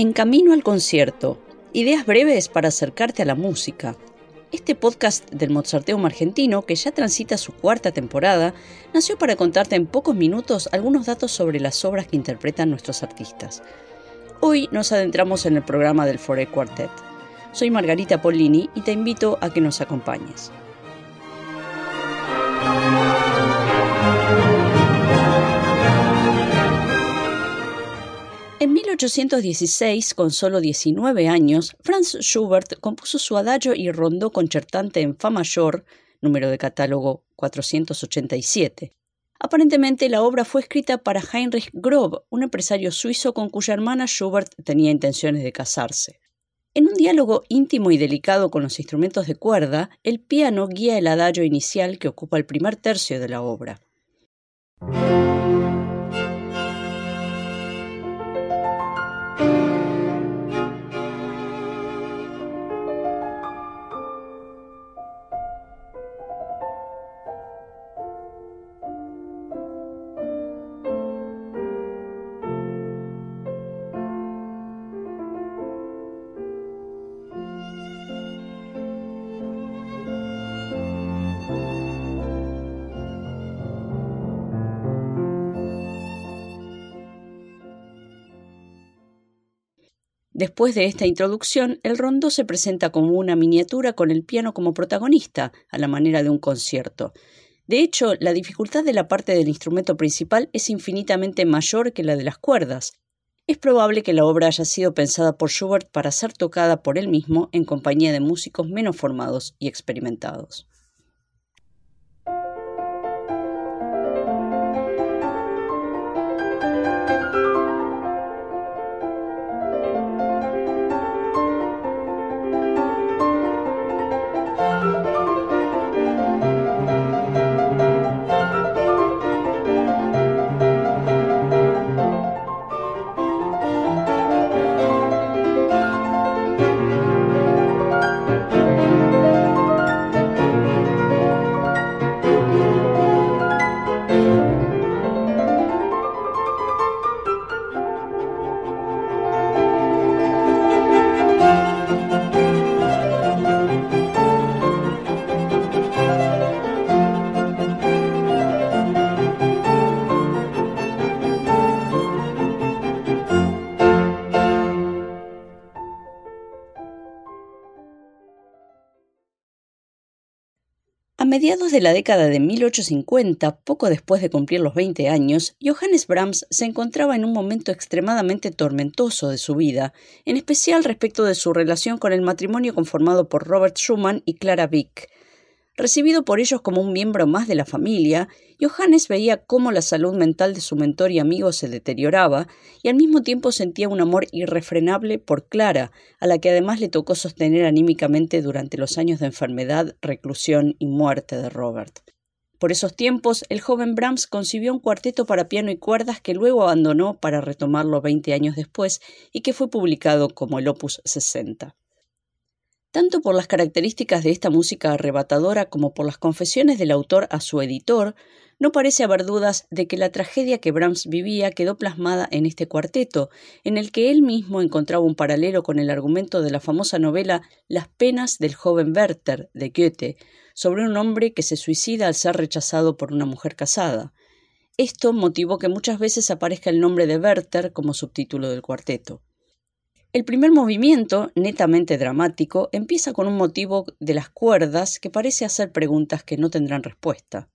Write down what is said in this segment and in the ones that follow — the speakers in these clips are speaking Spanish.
En Camino al Concierto, ideas breves para acercarte a la música. Este podcast del Mozarteum argentino, que ya transita su cuarta temporada, nació para contarte en pocos minutos algunos datos sobre las obras que interpretan nuestros artistas. Hoy nos adentramos en el programa del Foré Quartet. Soy Margarita Pollini y te invito a que nos acompañes. En 1816, con solo 19 años, Franz Schubert compuso su adagio y rondó concertante en Fa mayor, número de catálogo 487. Aparentemente la obra fue escrita para Heinrich Grob, un empresario suizo con cuya hermana Schubert tenía intenciones de casarse. En un diálogo íntimo y delicado con los instrumentos de cuerda, el piano guía el adagio inicial que ocupa el primer tercio de la obra. Después de esta introducción, el rondó se presenta como una miniatura con el piano como protagonista, a la manera de un concierto. De hecho, la dificultad de la parte del instrumento principal es infinitamente mayor que la de las cuerdas. Es probable que la obra haya sido pensada por Schubert para ser tocada por él mismo en compañía de músicos menos formados y experimentados. Mediados de la década de 1850, poco después de cumplir los 20 años, Johannes Brahms se encontraba en un momento extremadamente tormentoso de su vida, en especial respecto de su relación con el matrimonio conformado por Robert Schumann y Clara Wieck. Recibido por ellos como un miembro más de la familia, Johannes veía cómo la salud mental de su mentor y amigo se deterioraba y al mismo tiempo sentía un amor irrefrenable por Clara, a la que además le tocó sostener anímicamente durante los años de enfermedad, reclusión y muerte de Robert. Por esos tiempos, el joven Brahms concibió un cuarteto para piano y cuerdas que luego abandonó para retomarlo 20 años después y que fue publicado como el Opus 60. Tanto por las características de esta música arrebatadora como por las confesiones del autor a su editor, no parece haber dudas de que la tragedia que Brahms vivía quedó plasmada en este cuarteto, en el que él mismo encontraba un paralelo con el argumento de la famosa novela Las penas del joven Werther de Goethe, sobre un hombre que se suicida al ser rechazado por una mujer casada. Esto motivó que muchas veces aparezca el nombre de Werther como subtítulo del cuarteto. El primer movimiento, netamente dramático, empieza con un motivo de las cuerdas que parece hacer preguntas que no tendrán respuesta.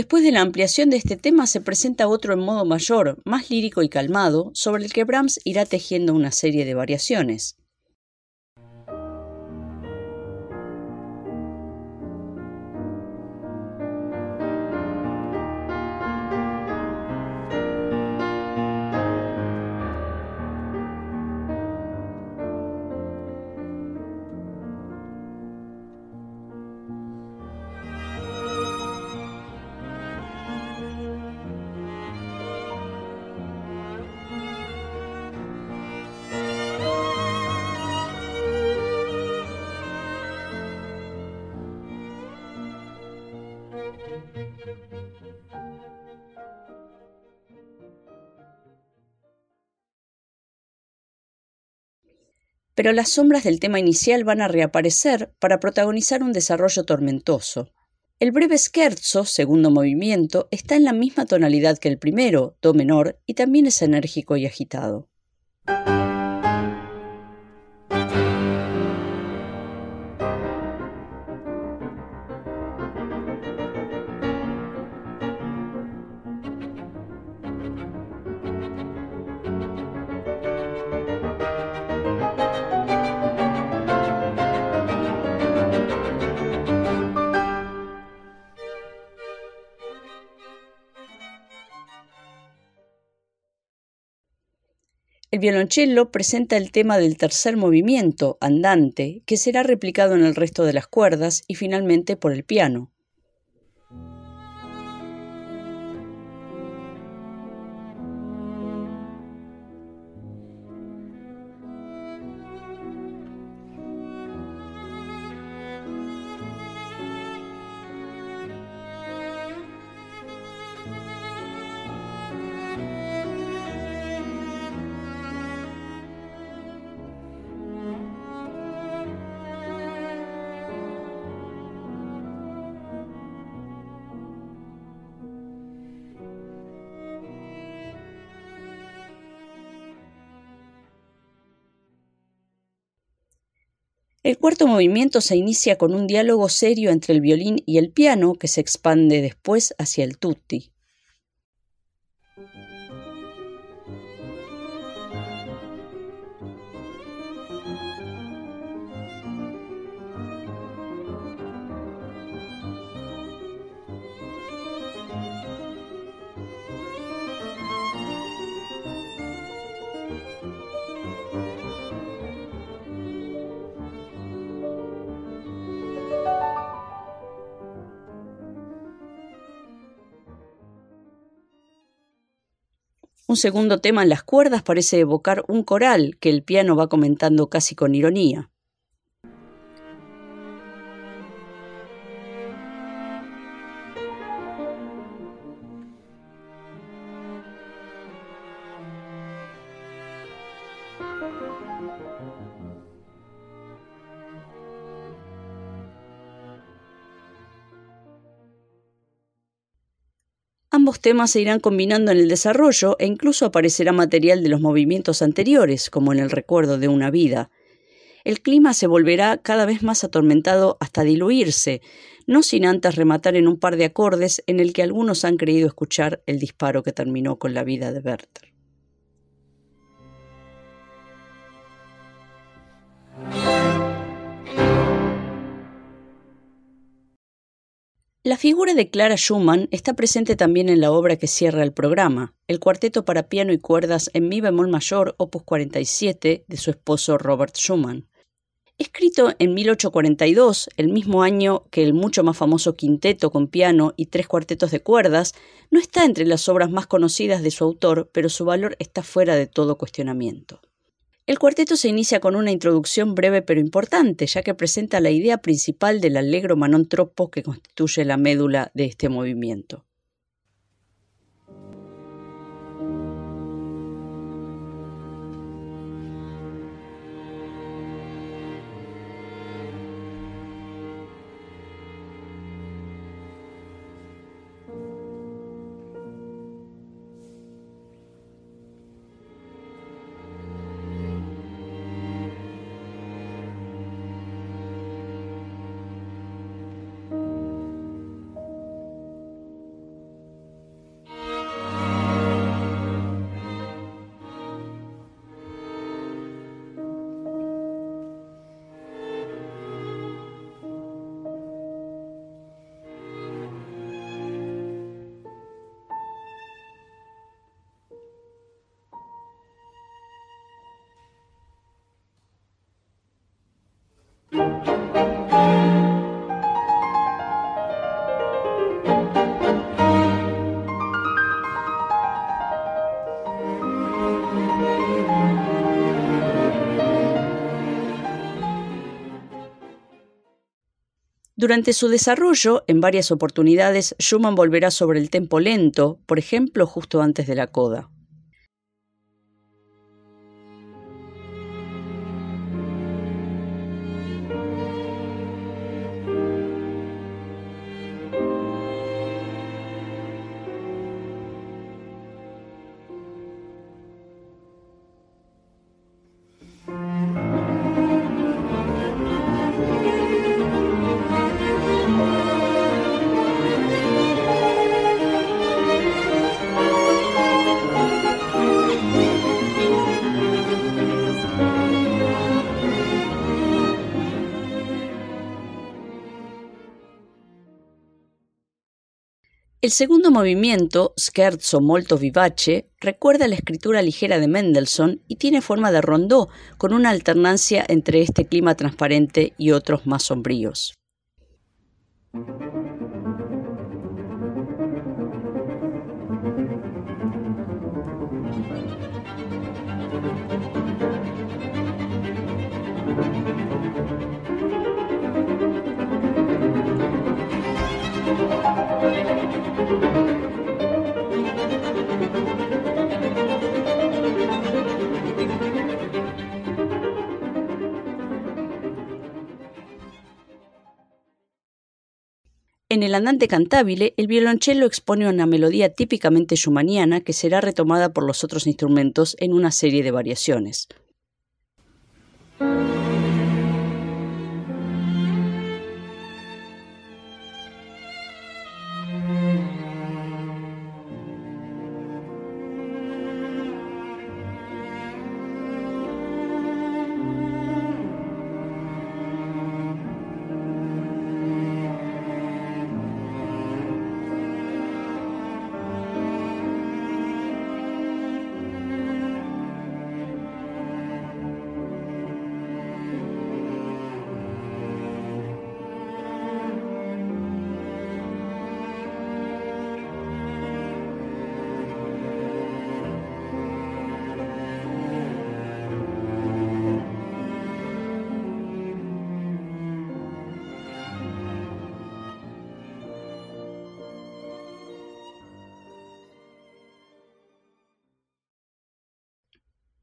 Después de la ampliación de este tema se presenta otro en modo mayor, más lírico y calmado, sobre el que Brahms irá tejiendo una serie de variaciones. Pero las sombras del tema inicial van a reaparecer para protagonizar un desarrollo tormentoso. El breve scherzo, segundo movimiento, está en la misma tonalidad que el primero, do menor, y también es enérgico y agitado. El violoncello presenta el tema del tercer movimiento, andante, que será replicado en el resto de las cuerdas y finalmente por el piano. El cuarto movimiento se inicia con un diálogo serio entre el violín y el piano que se expande después hacia el tutti. Un segundo tema en las cuerdas parece evocar un coral que el piano va comentando casi con ironía. Ambos temas se irán combinando en el desarrollo e incluso aparecerá material de los movimientos anteriores, como en el recuerdo de una vida. El clima se volverá cada vez más atormentado hasta diluirse, no sin antes rematar en un par de acordes en el que algunos han creído escuchar el disparo que terminó con la vida de Werther. La figura de Clara Schumann está presente también en la obra que cierra el programa, el cuarteto para piano y cuerdas en mi bemol mayor, opus 47, de su esposo Robert Schumann. Escrito en 1842, el mismo año que el mucho más famoso quinteto con piano y tres cuartetos de cuerdas, no está entre las obras más conocidas de su autor, pero su valor está fuera de todo cuestionamiento. El cuarteto se inicia con una introducción breve pero importante, ya que presenta la idea principal del allegro manon troppo que constituye la médula de este movimiento. Durante su desarrollo, en varias oportunidades, Schumann volverá sobre el tempo lento, por ejemplo, justo antes de la coda. El segundo movimiento, Scherzo molto vivace, recuerda la escritura ligera de Mendelssohn y tiene forma de rondó, con una alternancia entre este clima transparente y otros más sombríos. En el andante cantabile, el violonchelo expone una melodía típicamente schumanniana que será retomada por los otros instrumentos en una serie de variaciones.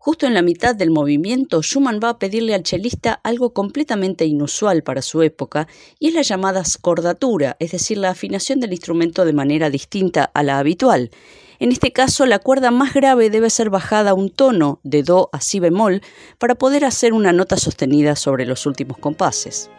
Justo en la mitad del movimiento, Schumann va a pedirle al chelista algo completamente inusual para su época, y es la llamada scordatura, es decir, la afinación del instrumento de manera distinta a la habitual. En este caso, la cuerda más grave debe ser bajada un tono, de Do a Si bemol, para poder hacer una nota sostenida sobre los últimos compases.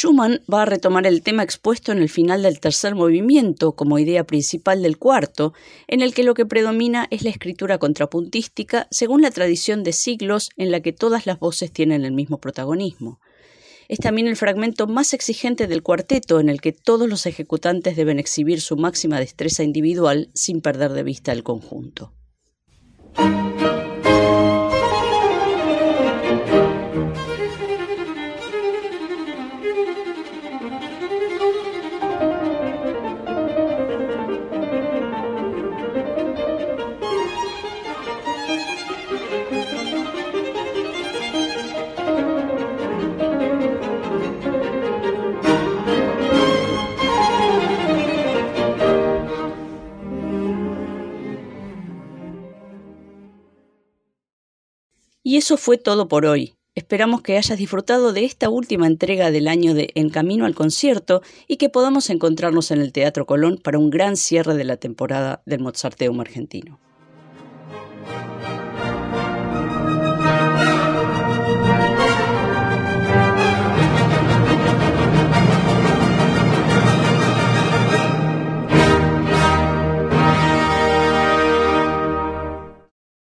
Schumann va a retomar el tema expuesto en el final del tercer movimiento como idea principal del cuarto, en el que lo que predomina es la escritura contrapuntística según la tradición de siglos en la que todas las voces tienen el mismo protagonismo. Es también el fragmento más exigente del cuarteto en el que todos los ejecutantes deben exhibir su máxima destreza individual sin perder de vista el conjunto. Y eso fue todo por hoy. Esperamos que hayas disfrutado de esta última entrega del año de En Camino al Concierto y que podamos encontrarnos en el Teatro Colón para un gran cierre de la temporada del Mozarteum argentino.